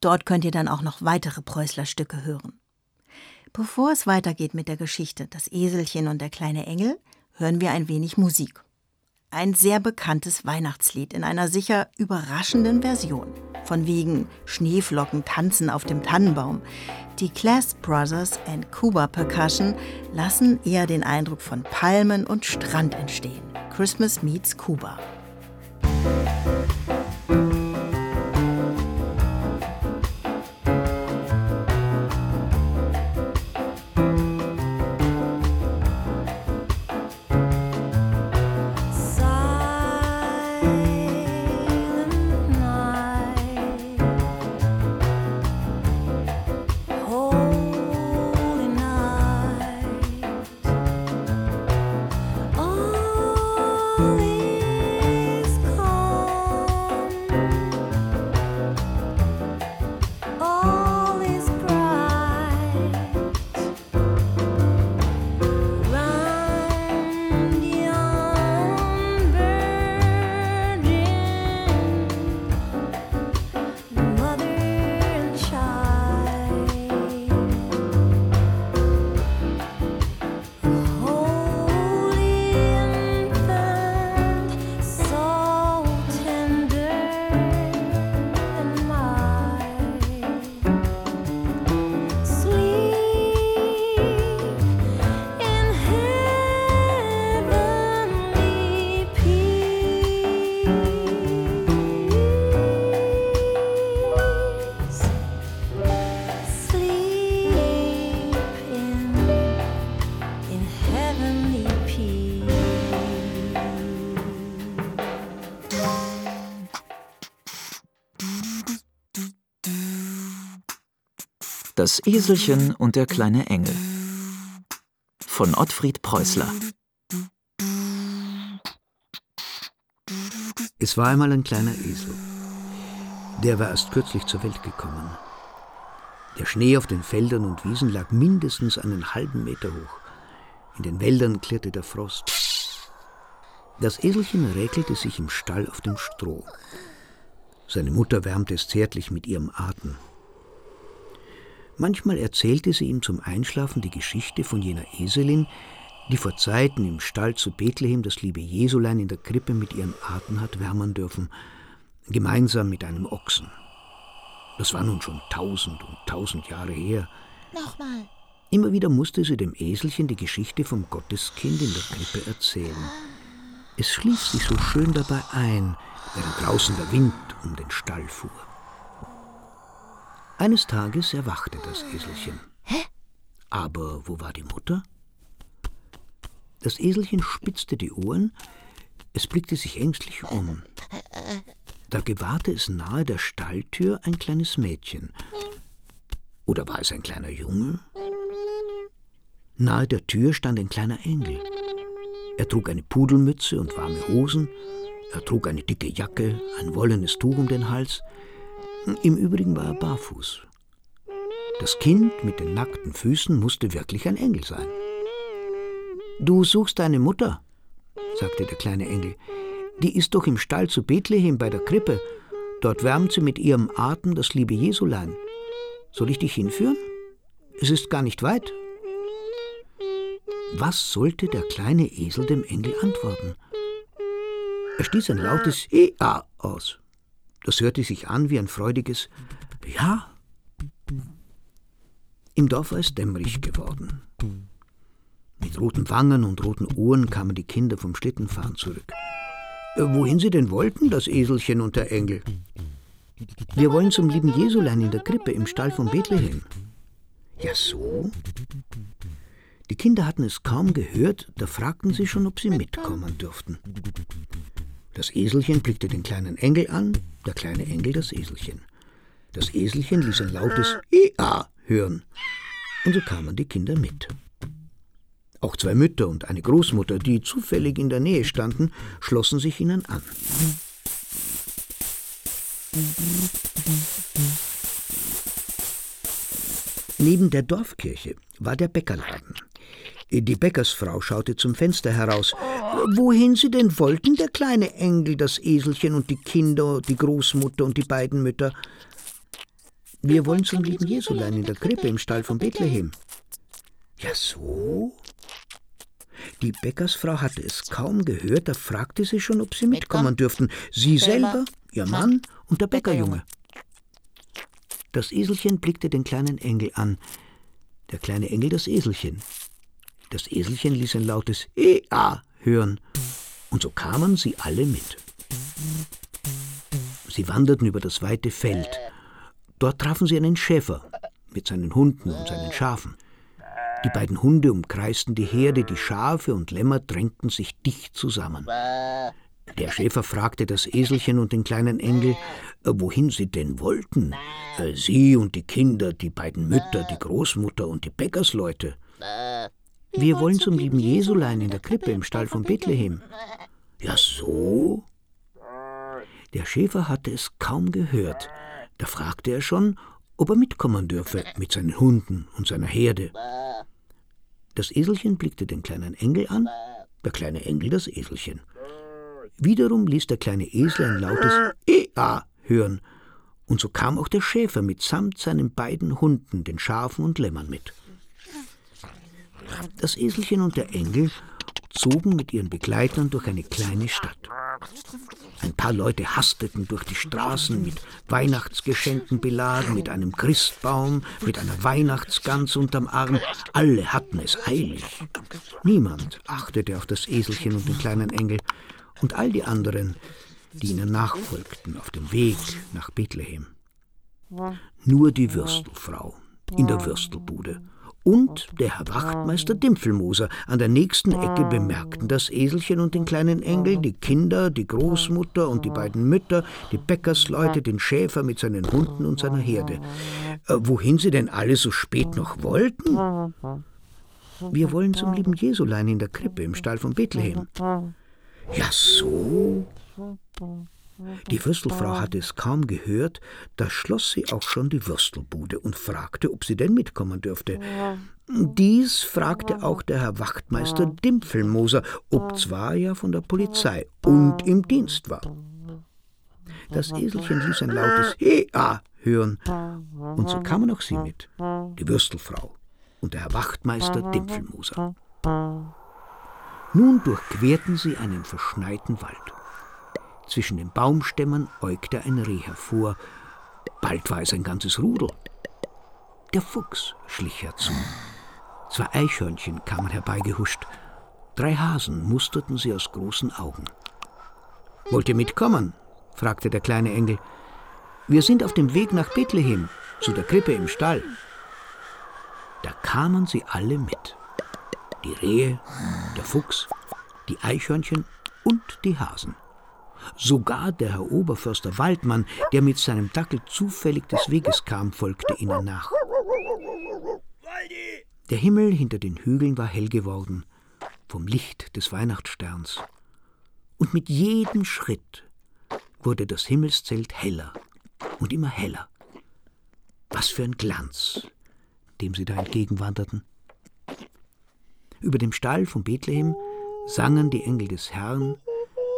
Dort könnt ihr dann auch noch weitere Preußler-Stücke hören. Bevor es weitergeht mit der Geschichte Das Eselchen und der kleine Engel, hören wir ein wenig Musik. Ein sehr bekanntes Weihnachtslied in einer sicher überraschenden Version. Von wegen Schneeflocken tanzen auf dem Tannenbaum. Die Class Brothers and Cuba Percussion lassen eher den Eindruck von Palmen und Strand entstehen. Christmas meets Cuba. Das Eselchen und der kleine Engel von Ottfried Preußler. Es war einmal ein kleiner Esel. Der war erst kürzlich zur Welt gekommen. Der Schnee auf den Feldern und Wiesen lag mindestens einen halben Meter hoch. In den Wäldern klirrte der Frost. Das Eselchen räkelte sich im Stall auf dem Stroh. Seine Mutter wärmte es zärtlich mit ihrem Atem. Manchmal erzählte sie ihm zum Einschlafen die Geschichte von jener Eselin, die vor Zeiten im Stall zu Bethlehem das liebe Jesulein in der Krippe mit ihrem Atem hat wärmern dürfen, gemeinsam mit einem Ochsen. Das war nun schon tausend und tausend Jahre her. Nochmal. Immer wieder musste sie dem Eselchen die Geschichte vom Gotteskind in der Krippe erzählen. Es schlief sich so schön dabei ein, während draußen der Wind um den Stall fuhr. Eines Tages erwachte das Eselchen. Hä? Aber wo war die Mutter? Das Eselchen spitzte die Ohren, es blickte sich ängstlich um. Da gewahrte es nahe der Stalltür ein kleines Mädchen. Oder war es ein kleiner Junge? Nahe der Tür stand ein kleiner Engel. Er trug eine Pudelmütze und warme Hosen, er trug eine dicke Jacke, ein wollenes Tuch um den Hals. Im Übrigen war er barfuß. Das Kind mit den nackten Füßen musste wirklich ein Engel sein. Du suchst deine Mutter, sagte der kleine Engel. Die ist doch im Stall zu Bethlehem bei der Krippe. Dort wärmt sie mit ihrem Atem das liebe Jesulein. Soll ich dich hinführen? Es ist gar nicht weit. Was sollte der kleine Esel dem Engel antworten? Er stieß ein lautes Ea aus. Das hörte sich an wie ein freudiges Ja. Im Dorf war es dämmerig geworden. Mit roten Wangen und roten Ohren kamen die Kinder vom Schlittenfahren zurück. Äh, wohin sie denn wollten, das Eselchen und der Engel? Wir wollen zum lieben Jesulein in der Krippe im Stall von Bethlehem. Ja, so? Die Kinder hatten es kaum gehört, da fragten sie schon, ob sie mitkommen dürften. Das Eselchen blickte den kleinen Engel an, der kleine Engel das Eselchen. Das Eselchen ließ ein lautes Ia hören, und so kamen die Kinder mit. Auch zwei Mütter und eine Großmutter, die zufällig in der Nähe standen, schlossen sich ihnen an. Neben der Dorfkirche war der Bäckerladen. Die Bäckersfrau schaute zum Fenster heraus. Wohin sie denn wollten, der kleine Engel, das Eselchen und die Kinder, die Großmutter und die beiden Mütter. Wir wollen zum lieben Jesulein in der Krippe im Stall von Bethlehem. Ja, so? Die Bäckersfrau hatte es kaum gehört, da fragte sie schon, ob sie mitkommen dürften. Sie selber, ihr Mann und der Bäckerjunge. Das Eselchen blickte den kleinen Engel an. Der kleine Engel das Eselchen. Das Eselchen ließ ein lautes Ea hören. Und so kamen sie alle mit. Sie wanderten über das weite Feld. Dort trafen sie einen Schäfer mit seinen Hunden und seinen Schafen. Die beiden Hunde umkreisten die Herde, die Schafe und Lämmer drängten sich dicht zusammen. Der Schäfer fragte das Eselchen und den kleinen Engel, äh, wohin sie denn wollten. Äh, Sie und die Kinder, die beiden Mütter, die Großmutter und die Bäckersleute. Wir wollen zum lieben Jesulein in der Krippe im Stall von Bethlehem. Ja, so? Der Schäfer hatte es kaum gehört. Da fragte er schon, ob er mitkommen dürfe mit seinen Hunden und seiner Herde. Das Eselchen blickte den kleinen Engel an, der kleine Engel das Eselchen. Wiederum ließ der kleine Esel ein lautes Ea hören, und so kam auch der Schäfer mitsamt seinen beiden Hunden, den Schafen und Lämmern mit. Das Eselchen und der Engel zogen mit ihren Begleitern durch eine kleine Stadt. Ein paar Leute hasteten durch die Straßen mit Weihnachtsgeschenken beladen, mit einem Christbaum, mit einer Weihnachtsgans unterm Arm. Alle hatten es eilig. Niemand achtete auf das Eselchen und den kleinen Engel und all die anderen, die ihnen nachfolgten auf dem Weg nach Bethlehem. Nur die Würstelfrau in der Würstelbude und der Herr Wachtmeister Dimpfelmoser an der nächsten Ecke bemerkten das Eselchen und den kleinen Engel, die Kinder, die Großmutter und die beiden Mütter, die Bäckersleute, den Schäfer mit seinen Hunden und seiner Herde. Äh, wohin sie denn alle so spät noch wollten? Wir wollen zum lieben Jesulein in der Krippe im Stall von Bethlehem. Ja, so? Die Würstelfrau hatte es kaum gehört, da schloss sie auch schon die Würstelbude und fragte, ob sie denn mitkommen dürfte. Dies fragte auch der Herr Wachtmeister Dimpfelmoser, ob zwar ja von der Polizei und im Dienst war. Das Eselchen ließ ein lautes Hea hören, und so kamen auch sie mit, die Würstelfrau und der Herr Wachtmeister Dimpfelmoser. Nun durchquerten sie einen verschneiten Wald. Zwischen den Baumstämmen äugte ein Reh hervor. Bald war es ein ganzes Rudel. Der Fuchs schlich herzu. Zwei Eichhörnchen kamen herbeigehuscht. Drei Hasen musterten sie aus großen Augen. Wollt ihr mitkommen? fragte der kleine Engel. Wir sind auf dem Weg nach Bethlehem, zu der Krippe im Stall. Da kamen sie alle mit. Die Rehe, der Fuchs, die Eichhörnchen und die Hasen. Sogar der Herr Oberförster Waldmann, der mit seinem Dackel zufällig des Weges kam, folgte ihnen nach. Der Himmel hinter den Hügeln war hell geworden vom Licht des Weihnachtssterns. Und mit jedem Schritt wurde das Himmelszelt heller und immer heller. Was für ein Glanz, dem sie da entgegenwanderten. Über dem Stall von Bethlehem sangen die Engel des Herrn,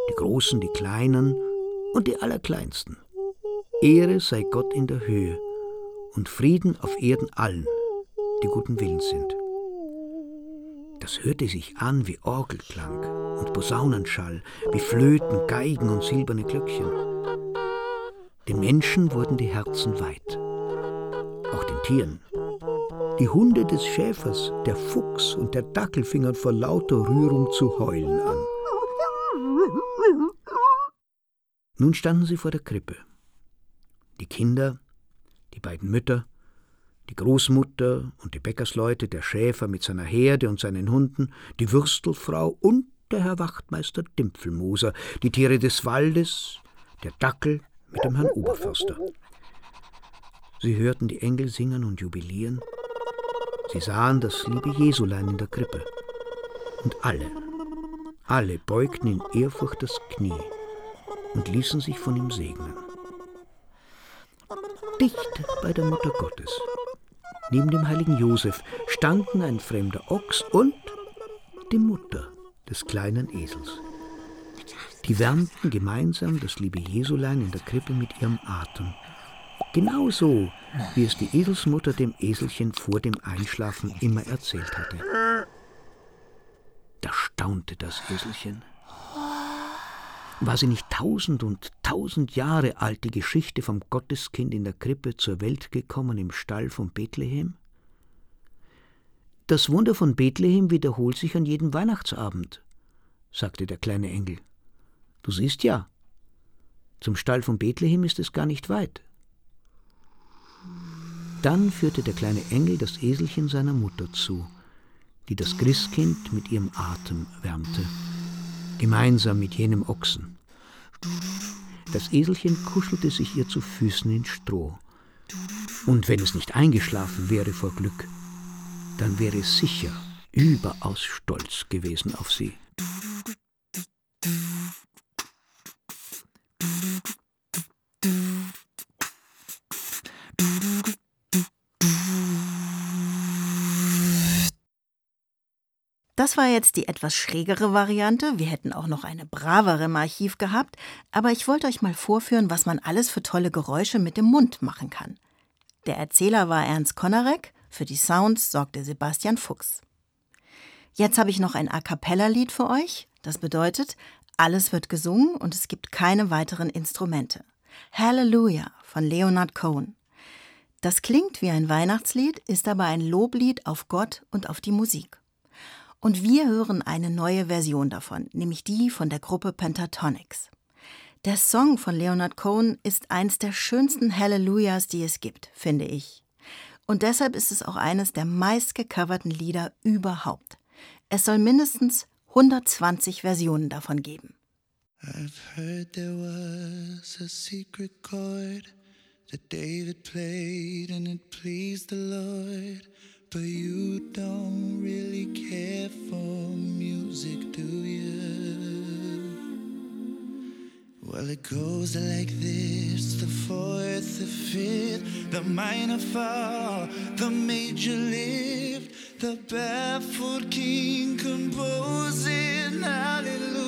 die Großen, die Kleinen und die Allerkleinsten. Ehre sei Gott in der Höhe und Frieden auf Erden allen, die guten Willens sind. Das hörte sich an wie Orgelklang und Posaunenschall, wie Flöten, Geigen und silberne Glöckchen. Den Menschen wurden die Herzen weit, auch den Tieren. Die Hunde des Schäfers, der Fuchs und der Dackel fingen vor lauter Rührung zu heulen an. Nun standen sie vor der Krippe. Die Kinder, die beiden Mütter, die Großmutter und die Bäckersleute, der Schäfer mit seiner Herde und seinen Hunden, die Würstelfrau und der Herr Wachtmeister Dimpfelmoser, die Tiere des Waldes, der Dackel mit dem Herrn Oberförster. Sie hörten die Engel singen und jubilieren. Sie sahen das liebe Jesulein in der Krippe. Und alle, alle beugten in Ehrfurcht das Knie und ließen sich von ihm segnen. dicht bei der Mutter Gottes. Neben dem heiligen Josef standen ein fremder Ochs und die Mutter des kleinen Esels. Die wärmten gemeinsam das liebe Jesulein in der Krippe mit ihrem Atem. Genauso, wie es die Eselsmutter dem Eselchen vor dem Einschlafen immer erzählt hatte. Da staunte das Eselchen. War sie nicht tausend und tausend Jahre alt, die Geschichte vom Gotteskind in der Krippe zur Welt gekommen im Stall von Bethlehem? Das Wunder von Bethlehem wiederholt sich an jedem Weihnachtsabend, sagte der kleine Engel. Du siehst ja, zum Stall von Bethlehem ist es gar nicht weit. Dann führte der kleine Engel das Eselchen seiner Mutter zu, die das Christkind mit ihrem Atem wärmte, gemeinsam mit jenem Ochsen. Das Eselchen kuschelte sich ihr zu Füßen in Stroh. Und wenn es nicht eingeschlafen wäre vor Glück, dann wäre es sicher überaus stolz gewesen auf sie. Das war jetzt die etwas schrägere Variante. Wir hätten auch noch eine bravere im Archiv gehabt. Aber ich wollte euch mal vorführen, was man alles für tolle Geräusche mit dem Mund machen kann. Der Erzähler war Ernst Konarek, für die Sounds sorgte Sebastian Fuchs. Jetzt habe ich noch ein A cappella-Lied für euch. Das bedeutet, alles wird gesungen und es gibt keine weiteren Instrumente. Hallelujah von Leonard Cohen. Das klingt wie ein Weihnachtslied, ist aber ein Loblied auf Gott und auf die Musik. Und wir hören eine neue Version davon, nämlich die von der Gruppe Pentatonics. Der Song von Leonard Cohen ist eins der schönsten Hallelujahs, die es gibt, finde ich. Und deshalb ist es auch eines der meistgecoverten Lieder überhaupt. Es soll mindestens 120 Versionen davon geben. I've heard there was a secret chord that David played and it pleased the Lord. But you don't really care for music, do you? Well, it goes like this the fourth, the fifth, the minor fall, the major lift, the baffled king composing hallelujah.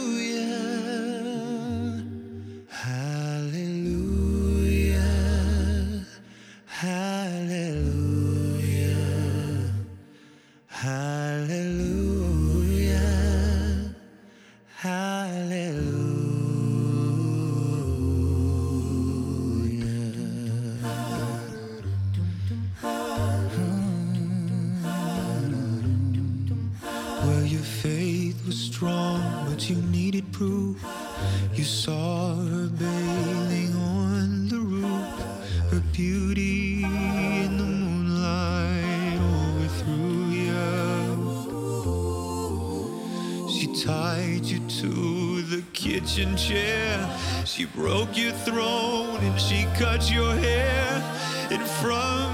She broke your throne and she cut your hair. in from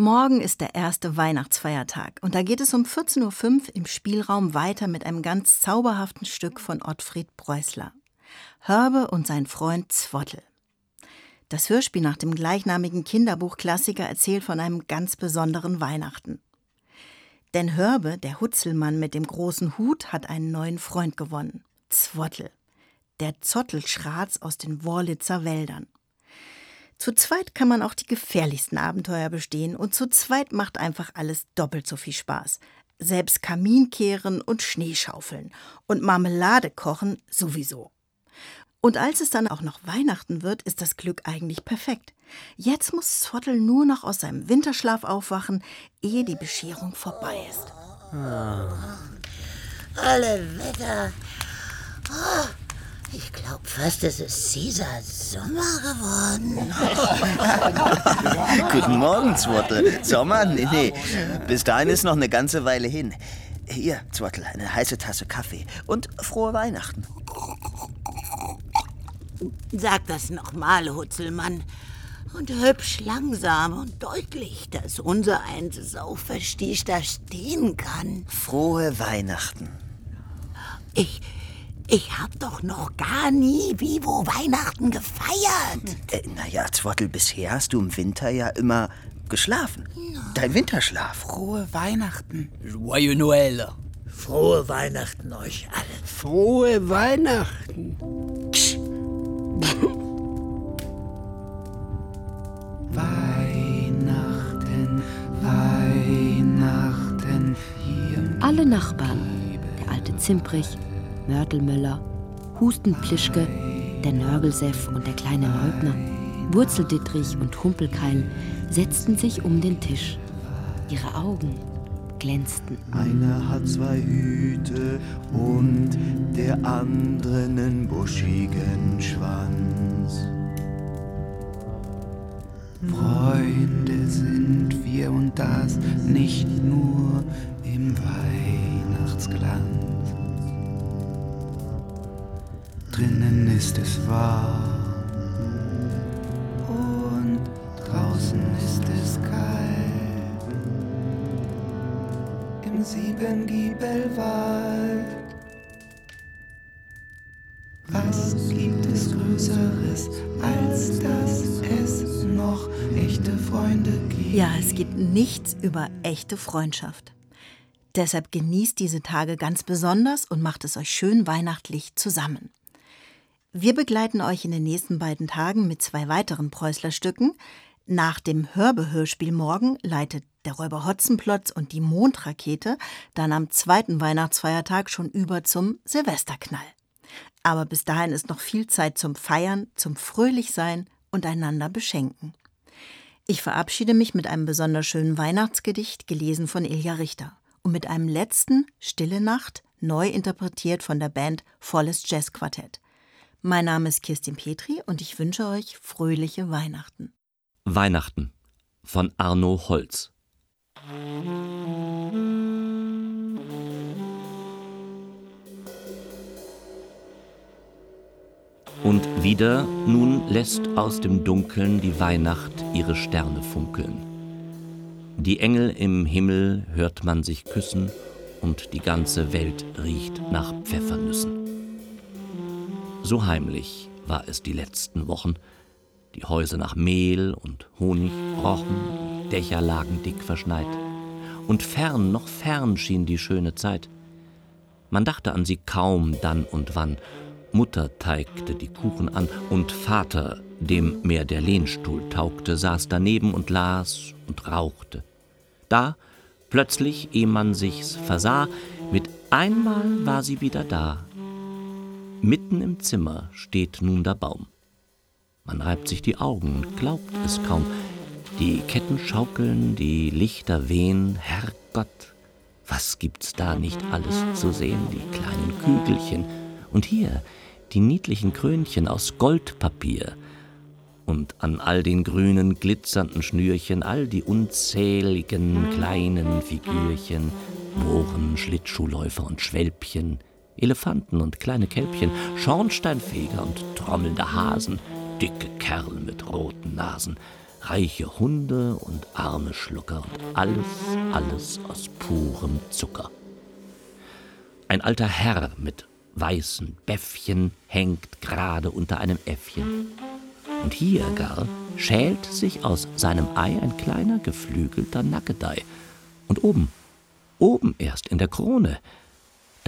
Morgen ist der erste Weihnachtsfeiertag und da geht es um 14.05 Uhr im Spielraum weiter mit einem ganz zauberhaften Stück von Ottfried Preußler. Hörbe und sein Freund Zwottel. Das Hörspiel nach dem gleichnamigen Kinderbuchklassiker erzählt von einem ganz besonderen Weihnachten. Denn Hörbe, der Hutzelmann mit dem großen Hut, hat einen neuen Freund gewonnen. Zwottel. Der Zottelschratz aus den Worlitzer Wäldern. Zu zweit kann man auch die gefährlichsten Abenteuer bestehen und zu zweit macht einfach alles doppelt so viel Spaß. Selbst Kaminkehren und Schneeschaufeln und Marmelade kochen sowieso. Und als es dann auch noch Weihnachten wird, ist das Glück eigentlich perfekt. Jetzt muss Zottel nur noch aus seinem Winterschlaf aufwachen, ehe die Bescherung vorbei ist. Alle Wetter. Oh, ich glaube fast, es ist Caesar Sommer geworden. Guten Morgen, Zwottel. Sommer? Nee, nee. Bis dahin ist noch eine ganze Weile hin. Hier, Zwottel, eine heiße Tasse Kaffee. Und frohe Weihnachten. Sag das nochmal, Hutzelmann. Und hübsch langsam und deutlich, dass unser auch verstehst, da stehen kann. Frohe Weihnachten. Ich, ich hab doch noch gar nie Vivo Weihnachten gefeiert. Äh, naja, Zwottel, bisher hast du im Winter ja immer geschlafen. Dein Winterschlaf. Frohe Weihnachten. Joyeux Noël. Frohe Weihnachten euch alle. Frohe Weihnachten. Weihnachten, Weihnachten, hier Alle Nachbarn, der alte Zimprich, Mörtelmöller, Hustenplischke, der Nörgelseff und der kleine Leutner, Wurzeldittrich und Humpelkeil setzten sich um den Tisch. Ihre Augen glänzten. Einer hat zwei Hüte und der andere nen buschigen Schwanz. Freunde sind wir und das nicht nur im Weihnachtsglanz. Drinnen ist es warm und draußen ist es kalt. Im Siebengiebelwald. Was gibt es Größeres, als dass es noch echte Freunde gibt? Ja, es gibt nichts über echte Freundschaft. Deshalb genießt diese Tage ganz besonders und macht es euch schön weihnachtlich zusammen. Wir begleiten euch in den nächsten beiden Tagen mit zwei weiteren Preußler-Stücken. Nach dem Hörbe-Hörspiel morgen leitet der Räuber Hotzenplotz und die Mondrakete dann am zweiten Weihnachtsfeiertag schon über zum Silvesterknall. Aber bis dahin ist noch viel Zeit zum Feiern, zum Fröhlichsein und einander beschenken. Ich verabschiede mich mit einem besonders schönen Weihnachtsgedicht, gelesen von Ilja Richter. Und mit einem letzten Stille Nacht, neu interpretiert von der Band Volles Jazz Quartett. Mein Name ist Kirstin Petri und ich wünsche euch fröhliche Weihnachten. Weihnachten von Arno Holz. Und wieder nun lässt aus dem Dunkeln die Weihnacht ihre Sterne funkeln. Die Engel im Himmel hört man sich küssen und die ganze Welt riecht nach Pfeffernüssen. So heimlich war es die letzten Wochen. Die Häuser nach Mehl und Honig rochen, Dächer lagen dick verschneit. Und fern, noch fern schien die schöne Zeit. Man dachte an sie kaum dann und wann. Mutter teigte die Kuchen an und Vater, dem mehr der Lehnstuhl taugte, saß daneben und las und rauchte. Da, plötzlich, ehe man sich's versah, mit einmal war sie wieder da. Mitten im Zimmer steht nun der Baum. Man reibt sich die Augen und glaubt es kaum. Die Ketten schaukeln, die Lichter wehen, Herrgott, was gibt's da nicht alles zu sehen, die kleinen Kügelchen. Und hier die niedlichen Krönchen aus Goldpapier. Und an all den grünen glitzernden Schnürchen all die unzähligen kleinen Figürchen, Mohren, Schlittschuhläufer und Schwälbchen, Elefanten und kleine Kälbchen, Schornsteinfeger und trommelnde Hasen, dicke Kerl mit roten Nasen, reiche Hunde und arme Schlucker und alles, alles aus purem Zucker. Ein alter Herr mit weißen Bäffchen hängt gerade unter einem Äffchen. Und hier gar schält sich aus seinem Ei ein kleiner geflügelter Nackedei. Und oben, oben erst in der Krone,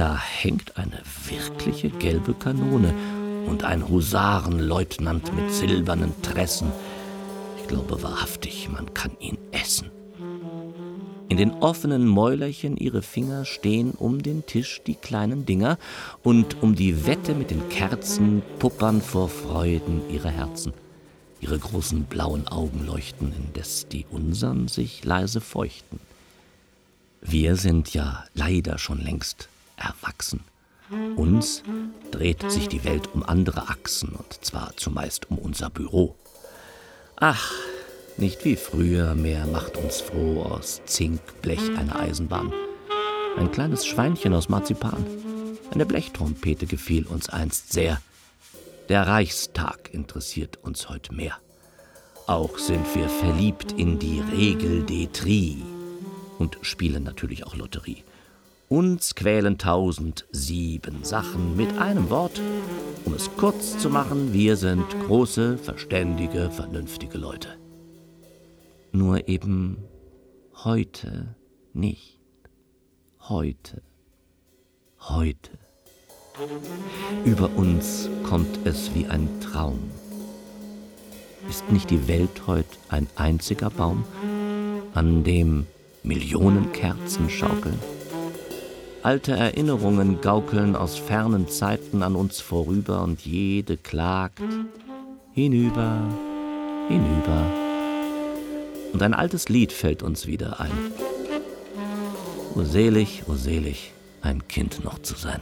da hängt eine wirkliche gelbe Kanone und ein Husarenleutnant mit silbernen Tressen. Ich glaube wahrhaftig, man kann ihn essen. In den offenen Mäulerchen ihre Finger stehen um den Tisch die kleinen Dinger und um die Wette mit den Kerzen puppern vor Freuden ihre Herzen. Ihre großen blauen Augen leuchten, indes die unsern sich leise feuchten. Wir sind ja leider schon längst erwachsen. Uns dreht sich die Welt um andere Achsen, und zwar zumeist um unser Büro. Ach, nicht wie früher, mehr macht uns froh aus Zink, Blech eine Eisenbahn. Ein kleines Schweinchen aus Marzipan. Eine Blechtrompete gefiel uns einst sehr. Der Reichstag interessiert uns heute mehr. Auch sind wir verliebt in die Regel Detri und spielen natürlich auch Lotterie. Uns quälen tausend sieben Sachen mit einem Wort. Um es kurz zu machen, wir sind große, verständige, vernünftige Leute. Nur eben heute nicht. Heute. Heute. Über uns kommt es wie ein Traum. Ist nicht die Welt heut ein einziger Baum, an dem Millionen Kerzen schaukeln? Alte Erinnerungen gaukeln aus fernen Zeiten an uns vorüber und jede klagt hinüber, hinüber. Und ein altes Lied fällt uns wieder ein. O selig, o selig, ein Kind noch zu sein.